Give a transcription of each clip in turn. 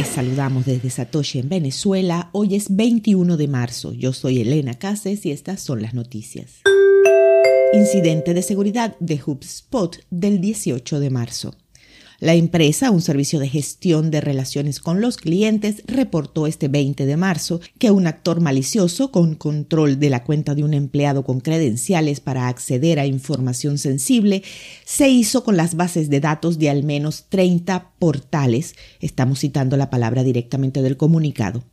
Les saludamos desde Satoshi en Venezuela. Hoy es 21 de marzo. Yo soy Elena Cases y estas son las noticias. Incidente de seguridad de HubSpot del 18 de marzo. La empresa, un servicio de gestión de relaciones con los clientes, reportó este 20 de marzo que un actor malicioso con control de la cuenta de un empleado con credenciales para acceder a información sensible se hizo con las bases de datos de al menos 30 portales. Estamos citando la palabra directamente del comunicado.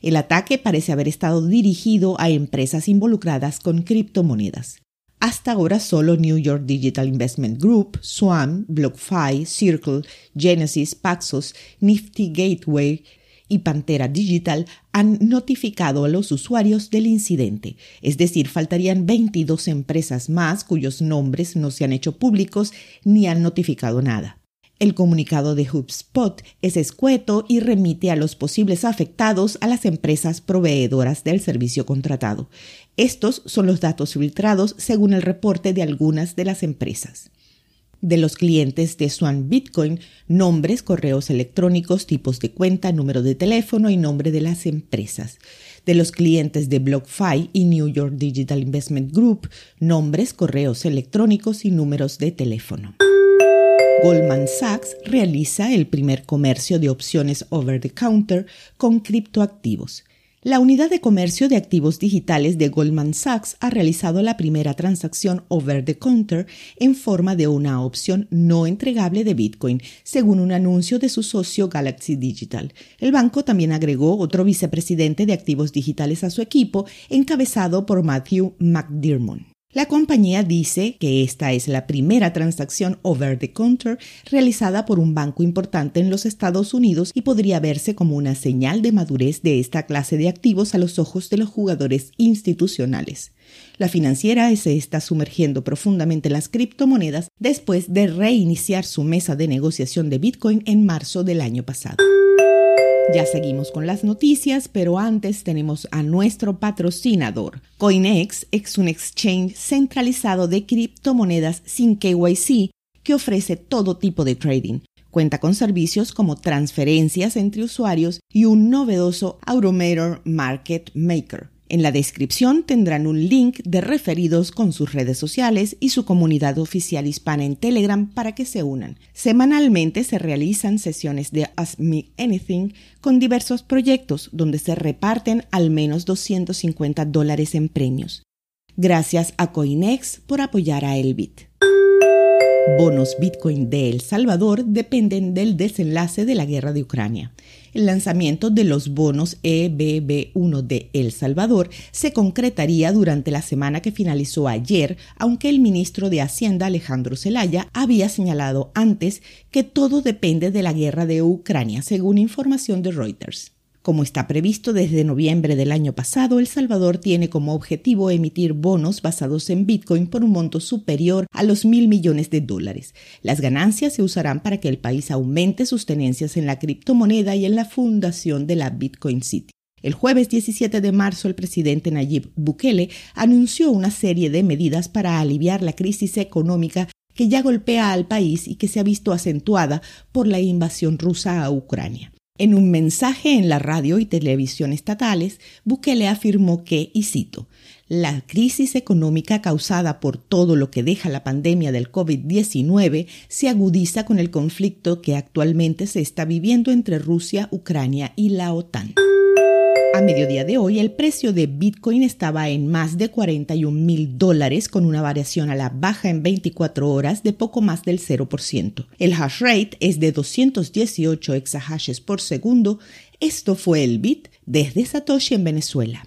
El ataque parece haber estado dirigido a empresas involucradas con criptomonedas. Hasta ahora solo New York Digital Investment Group, Swan, BlockFi, Circle, Genesis, Paxos, Nifty Gateway y Pantera Digital han notificado a los usuarios del incidente, es decir, faltarían 22 empresas más cuyos nombres no se han hecho públicos ni han notificado nada. El comunicado de HubSpot es escueto y remite a los posibles afectados a las empresas proveedoras del servicio contratado. Estos son los datos filtrados según el reporte de algunas de las empresas. De los clientes de Swan Bitcoin, nombres, correos electrónicos, tipos de cuenta, número de teléfono y nombre de las empresas. De los clientes de BlockFi y New York Digital Investment Group, nombres, correos electrónicos y números de teléfono. Goldman Sachs realiza el primer comercio de opciones over the counter con criptoactivos. La unidad de comercio de activos digitales de Goldman Sachs ha realizado la primera transacción over the counter en forma de una opción no entregable de Bitcoin, según un anuncio de su socio Galaxy Digital. El banco también agregó otro vicepresidente de activos digitales a su equipo, encabezado por Matthew McDermott. La compañía dice que esta es la primera transacción over the counter realizada por un banco importante en los Estados Unidos y podría verse como una señal de madurez de esta clase de activos a los ojos de los jugadores institucionales. La financiera se está sumergiendo profundamente en las criptomonedas después de reiniciar su mesa de negociación de Bitcoin en marzo del año pasado. Ya seguimos con las noticias, pero antes tenemos a nuestro patrocinador. CoinEx es un exchange centralizado de criptomonedas sin KYC que ofrece todo tipo de trading. Cuenta con servicios como transferencias entre usuarios y un novedoso Automator Market Maker en la descripción tendrán un link de referidos con sus redes sociales y su comunidad oficial hispana en Telegram para que se unan. Semanalmente se realizan sesiones de Ask Me Anything con diversos proyectos donde se reparten al menos 250 dólares en premios. Gracias a Coinex por apoyar a Elbit. Bonos Bitcoin de El Salvador dependen del desenlace de la guerra de Ucrania. El lanzamiento de los bonos EBB1 de El Salvador se concretaría durante la semana que finalizó ayer, aunque el ministro de Hacienda Alejandro Zelaya había señalado antes que todo depende de la guerra de Ucrania, según información de Reuters. Como está previsto desde noviembre del año pasado, El Salvador tiene como objetivo emitir bonos basados en Bitcoin por un monto superior a los mil millones de dólares. Las ganancias se usarán para que el país aumente sus tenencias en la criptomoneda y en la fundación de la Bitcoin City. El jueves 17 de marzo, el presidente Nayib Bukele anunció una serie de medidas para aliviar la crisis económica que ya golpea al país y que se ha visto acentuada por la invasión rusa a Ucrania. En un mensaje en la radio y televisión estatales, Bukele afirmó que, y cito, la crisis económica causada por todo lo que deja la pandemia del COVID-19 se agudiza con el conflicto que actualmente se está viviendo entre Rusia, Ucrania y la OTAN. A mediodía de hoy, el precio de Bitcoin estaba en más de 41 mil dólares con una variación a la baja en 24 horas de poco más del 0%. El hash rate es de 218 exahashes por segundo. Esto fue el Bit desde Satoshi en Venezuela.